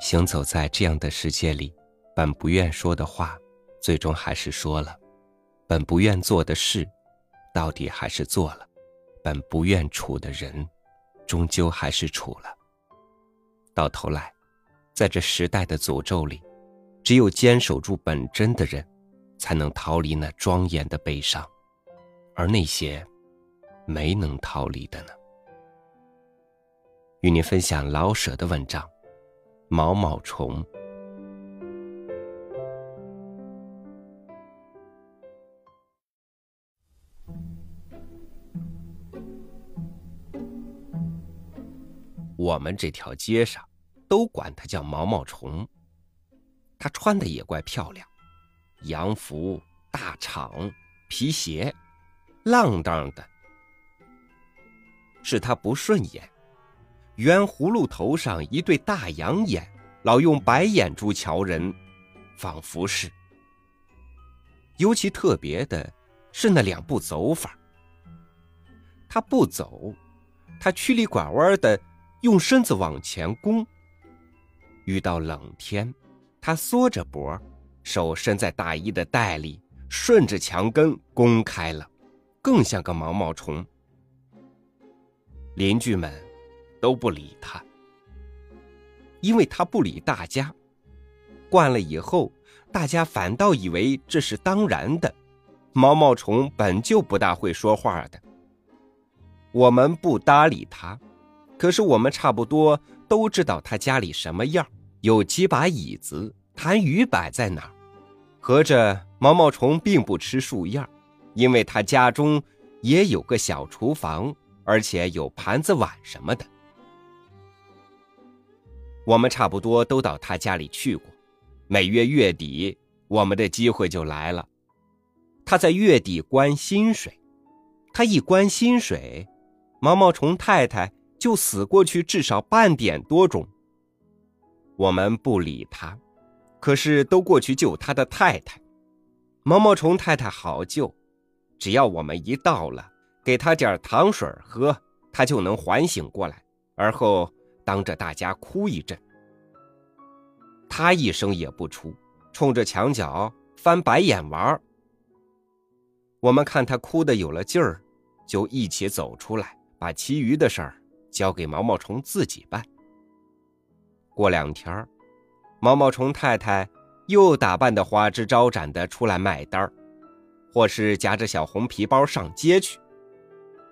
行走在这样的世界里，本不愿说的话，最终还是说了；本不愿做的事，到底还是做了；本不愿处的人，终究还是处了。到头来，在这时代的诅咒里，只有坚守住本真的人，才能逃离那庄严的悲伤，而那些没能逃离的呢？与您分享老舍的文章。毛毛虫。我们这条街上都管它叫毛毛虫。它穿的也怪漂亮，洋服、大氅、皮鞋，浪荡的。是他不顺眼。圆葫芦头上一对大羊眼，老用白眼珠瞧人，仿佛是。尤其特别的是那两步走法。他不走，他曲里拐弯的用身子往前弓。遇到冷天，他缩着脖，手伸在大衣的袋里，顺着墙根弓开了，更像个毛毛虫。邻居们。都不理他，因为他不理大家。惯了以后，大家反倒以为这是当然的。毛毛虫本就不大会说话的。我们不搭理他，可是我们差不多都知道他家里什么样，有几把椅子，痰盂摆在哪儿。合着毛毛虫并不吃树叶，因为他家中也有个小厨房，而且有盘子碗什么的。我们差不多都到他家里去过，每月月底，我们的机会就来了。他在月底关薪水，他一关薪水，毛毛虫太太就死过去至少半点多钟。我们不理他，可是都过去救他的太太。毛毛虫太太好救，只要我们一到了，给他点糖水喝，他就能缓醒过来，而后。当着大家哭一阵，他一声也不出，冲着墙角翻白眼玩我们看他哭的有了劲儿，就一起走出来，把其余的事儿交给毛毛虫自己办。过两天毛毛虫太太又打扮的花枝招展的出来卖单或是夹着小红皮包上街去。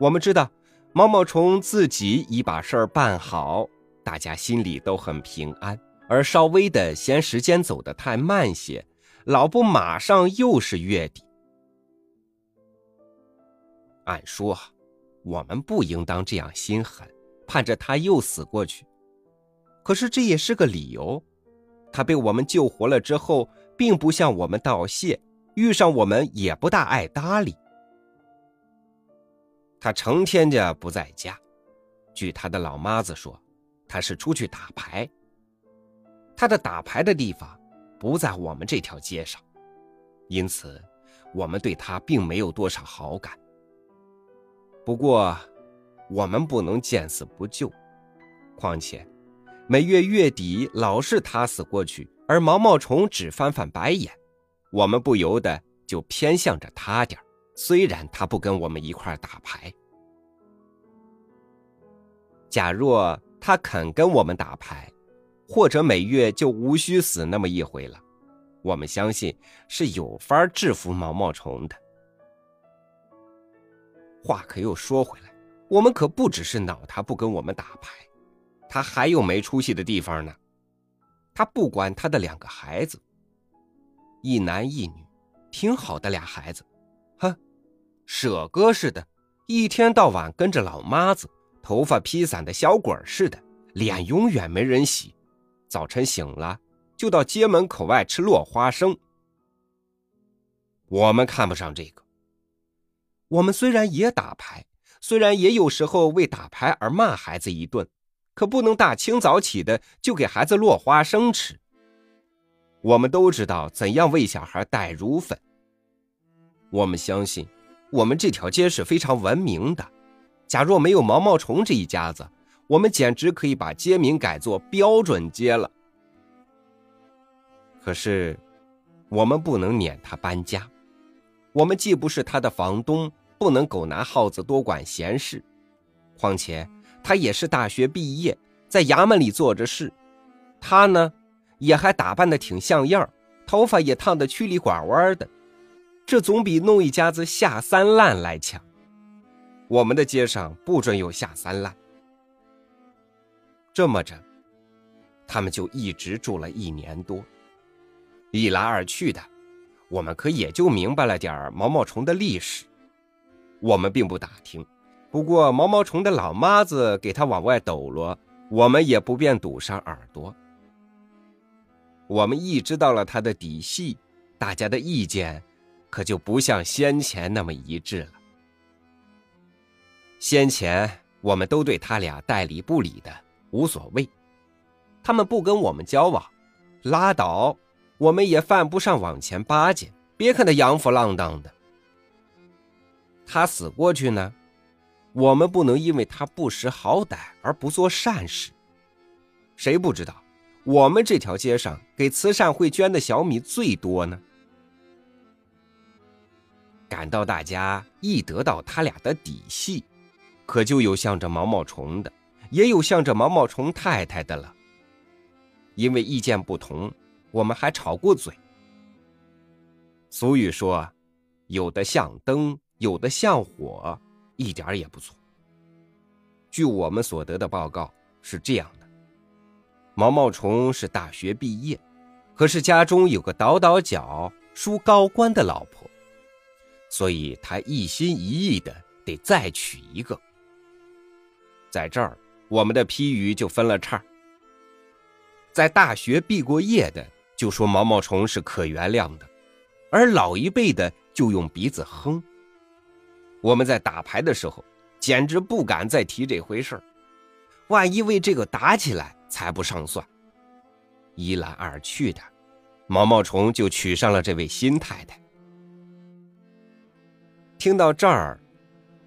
我们知道，毛毛虫自己已把事儿办好。大家心里都很平安，而稍微的嫌时间走得太慢些，老不马上又是月底。按说，我们不应当这样心狠，盼着他又死过去。可是这也是个理由，他被我们救活了之后，并不向我们道谢，遇上我们也不大爱搭理。他成天的不在家，据他的老妈子说。他是出去打牌，他的打牌的地方不在我们这条街上，因此我们对他并没有多少好感。不过，我们不能见死不救，况且每月月底老是他死过去，而毛毛虫只翻翻白眼，我们不由得就偏向着他点虽然他不跟我们一块打牌，假若。他肯跟我们打牌，或者每月就无需死那么一回了。我们相信是有法制服毛毛虫的。话可又说回来，我们可不只是恼他不跟我们打牌，他还有没出息的地方呢。他不管他的两个孩子，一男一女，挺好的俩孩子，舍哥似的，一天到晚跟着老妈子。头发披散的小鬼似的，脸永远没人洗。早晨醒了，就到街门口外吃落花生。我们看不上这个。我们虽然也打牌，虽然也有时候为打牌而骂孩子一顿，可不能大清早起的就给孩子落花生吃。我们都知道怎样为小孩带乳粉。我们相信，我们这条街是非常文明的。假若没有毛毛虫这一家子，我们简直可以把街名改作标准街了。可是，我们不能撵他搬家。我们既不是他的房东，不能狗拿耗子多管闲事。况且，他也是大学毕业，在衙门里做着事。他呢，也还打扮的挺像样，头发也烫得曲里拐弯的。这总比弄一家子下三滥来强。我们的街上不准有下三滥。这么着，他们就一直住了一年多。一来二去的，我们可也就明白了点毛毛虫的历史。我们并不打听，不过毛毛虫的老妈子给他往外抖落，我们也不便堵上耳朵。我们一知道了他的底细，大家的意见可就不像先前那么一致了。先前我们都对他俩代理不理的无所谓，他们不跟我们交往，拉倒。我们也犯不上往前巴结，别看他洋服浪荡的。他死过去呢，我们不能因为他不识好歹而不做善事。谁不知道，我们这条街上给慈善会捐的小米最多呢？感到大家一得到他俩的底细，可就有向着毛毛虫的，也有向着毛毛虫太太的了。因为意见不同。我们还吵过嘴。俗语说：“有的像灯，有的像火，一点也不错。”据我们所得的报告是这样的：毛毛虫是大学毕业，可是家中有个倒倒脚、梳高官的老婆，所以他一心一意的得再娶一个。在这儿，我们的批语就分了叉。在大学毕过业的。就说毛毛虫是可原谅的，而老一辈的就用鼻子哼。我们在打牌的时候，简直不敢再提这回事万一为这个打起来，才不上算。一来二去的，毛毛虫就娶上了这位新太太。听到这儿，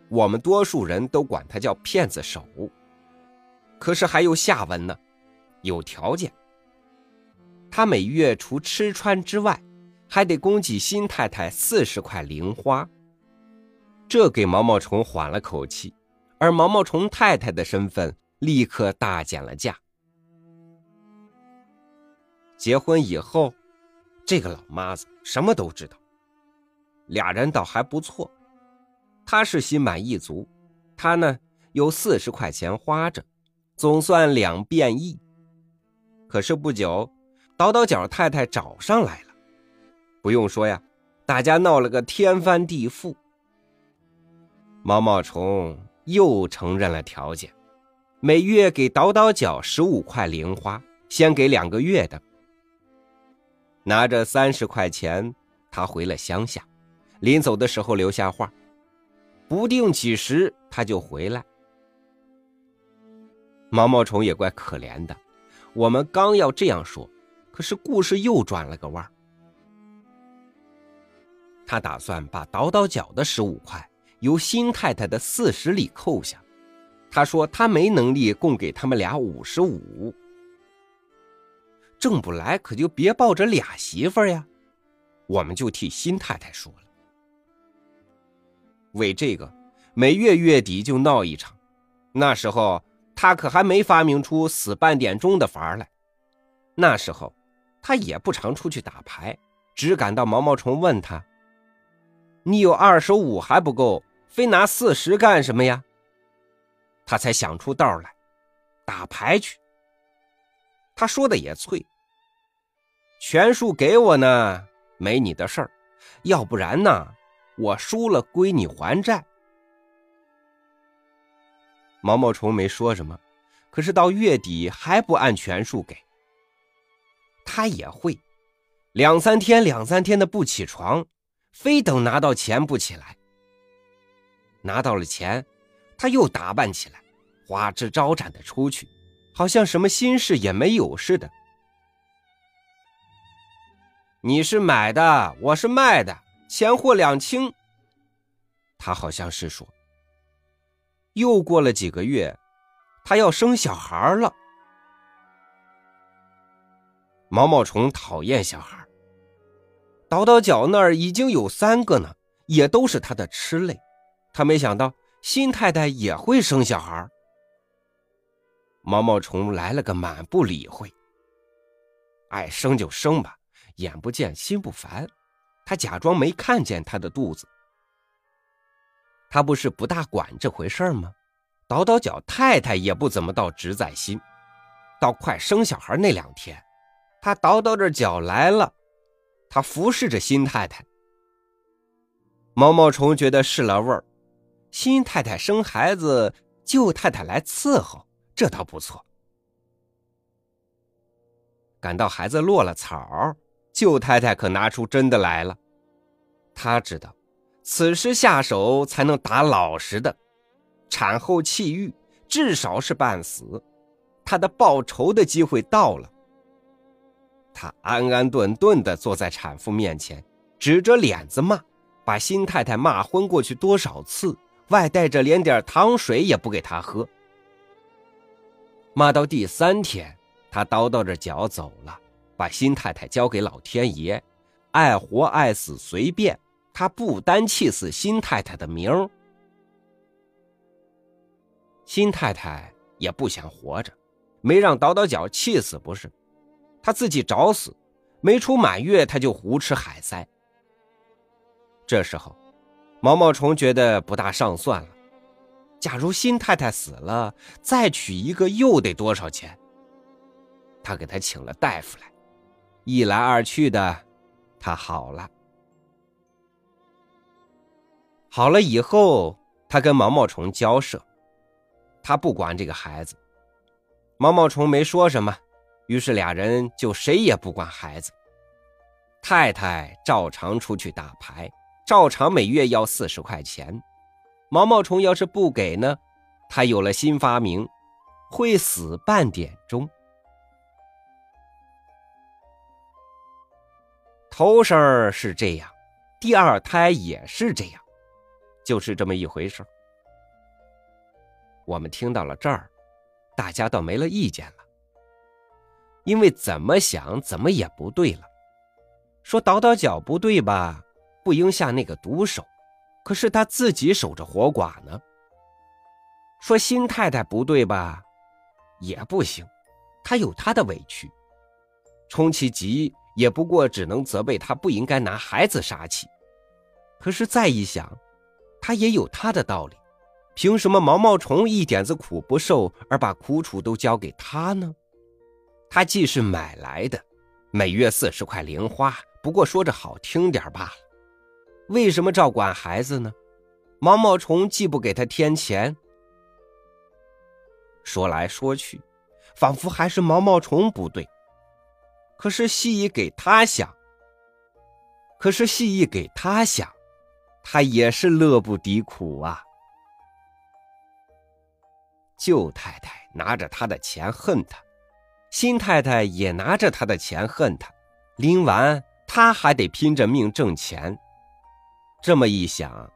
我们多数人都管他叫骗子手。可是还有下文呢，有条件。他每月除吃穿之外，还得供给新太太四十块零花。这给毛毛虫缓了口气，而毛毛虫太太的身份立刻大减了价。结婚以后，这个老妈子什么都知道。俩人倒还不错，他是心满意足，他呢有四十块钱花着，总算两便一。可是不久。倒倒角太太找上来了，不用说呀，大家闹了个天翻地覆。毛毛虫又承认了条件，每月给倒倒角十五块零花，先给两个月的。拿着三十块钱，他回了乡下，临走的时候留下话，不定几时他就回来。毛毛虫也怪可怜的，我们刚要这样说。可是故事又转了个弯儿他打算把倒倒角的十五块由新太太的四十里扣下。他说他没能力供给他们俩五十五，挣不来可就别抱着俩媳妇呀。我们就替新太太说了。为这个，每月月底就闹一场。那时候他可还没发明出死半点钟的法儿来。那时候。他也不常出去打牌，只赶到毛毛虫问他：“你有二十五还不够，非拿四十干什么呀？”他才想出道来，打牌去。他说的也脆，全数给我呢，没你的事儿；要不然呢，我输了归你还债。毛毛虫没说什么，可是到月底还不按全数给。他也会，两三天两三天的不起床，非等拿到钱不起来。拿到了钱，他又打扮起来，花枝招展的出去，好像什么心事也没有似的。你是买的，我是卖的，钱货两清。他好像是说。又过了几个月，他要生小孩了。毛毛虫讨厌小孩，倒倒脚那儿已经有三个呢，也都是他的吃类。他没想到新太太也会生小孩。毛毛虫来了个满不理会，爱生就生吧，眼不见心不烦。他假装没看见他的肚子。他不是不大管这回事吗？倒倒脚，太太也不怎么到直在心。到快生小孩那两天，他倒倒着脚来了，他服侍着新太太。毛毛虫觉得试了味儿，新太太生孩子，旧太太来伺候，这倒不错。感到孩子落了草，舅太太可拿出真的来了，他知道。此时下手才能打老实的，产后气郁，至少是半死，他的报仇的机会到了。他安安顿顿的坐在产妇面前，指着脸子骂，把新太太骂昏过去多少次，外带着连点糖水也不给她喝。骂到第三天，他叨叨着脚走了，把新太太交给老天爷，爱活爱死随便。他不单气死新太太的名儿，新太太也不想活着，没让倒倒脚气死不是，他自己找死，没出满月他就胡吃海塞。这时候，毛毛虫觉得不大上算了，假如新太太死了，再娶一个又得多少钱？他给他请了大夫来，一来二去的，他好了。好了以后，他跟毛毛虫交涉，他不管这个孩子。毛毛虫没说什么，于是俩人就谁也不管孩子。太太照常出去打牌，照常每月要四十块钱。毛毛虫要是不给呢，他有了新发明，会死半点钟。头生是这样，第二胎也是这样。就是这么一回事我们听到了这儿，大家倒没了意见了，因为怎么想怎么也不对了。说倒倒脚不对吧，不应下那个毒手，可是他自己守着活寡呢。说新太太不对吧，也不行，他有他的委屈，充其急也不过只能责备他不应该拿孩子杀气。可是再一想。他也有他的道理，凭什么毛毛虫一点子苦不受，而把苦楚都交给他呢？他既是买来的，每月四十块零花，不过说着好听点罢了。为什么照管孩子呢？毛毛虫既不给他添钱，说来说去，仿佛还是毛毛虫不对。可是细一给他想，可是细一给他想。他也是乐不敌苦啊！旧太太拿着他的钱恨他，新太太也拿着他的钱恨他，拎完他还得拼着命挣钱。这么一想，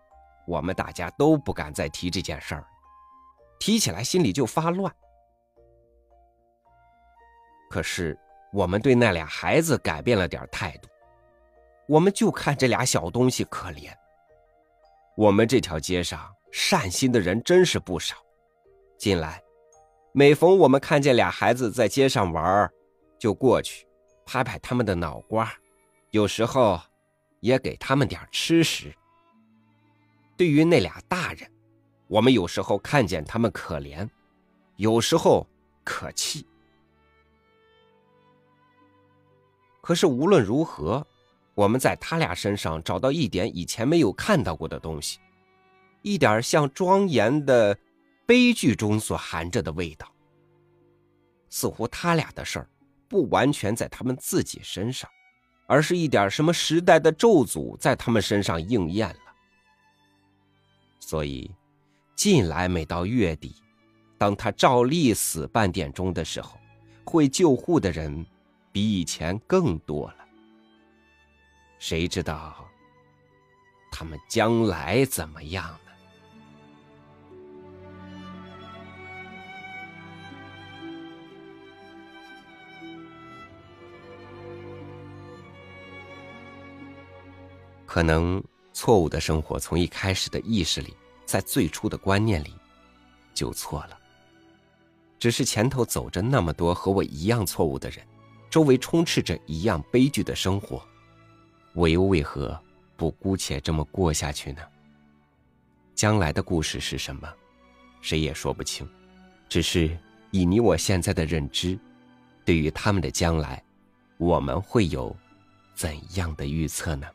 我们大家都不敢再提这件事儿，提起来心里就发乱。可是我们对那俩孩子改变了点态度，我们就看这俩小东西可怜。我们这条街上善心的人真是不少。近来，每逢我们看见俩孩子在街上玩，就过去拍拍他们的脑瓜，有时候也给他们点吃食。对于那俩大人，我们有时候看见他们可怜，有时候可气。可是无论如何。我们在他俩身上找到一点以前没有看到过的东西，一点像庄严的悲剧中所含着的味道。似乎他俩的事儿不完全在他们自己身上，而是一点什么时代的咒诅在他们身上应验了。所以，近来每到月底，当他照例死半点钟的时候，会救护的人比以前更多了。谁知道他们将来怎么样呢？可能错误的生活从一开始的意识里，在最初的观念里就错了。只是前头走着那么多和我一样错误的人，周围充斥着一样悲剧的生活，我又为何不姑且这么过下去呢？将来的故事是什么，谁也说不清。只是以你我现在的认知，对于他们的将来，我们会有怎样的预测呢？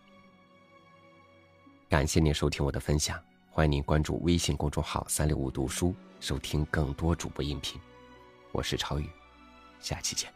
感谢您收听我的分享，欢迎您关注微信公众号“三六五读书”，收听更多主播音频。我是超宇，下期见。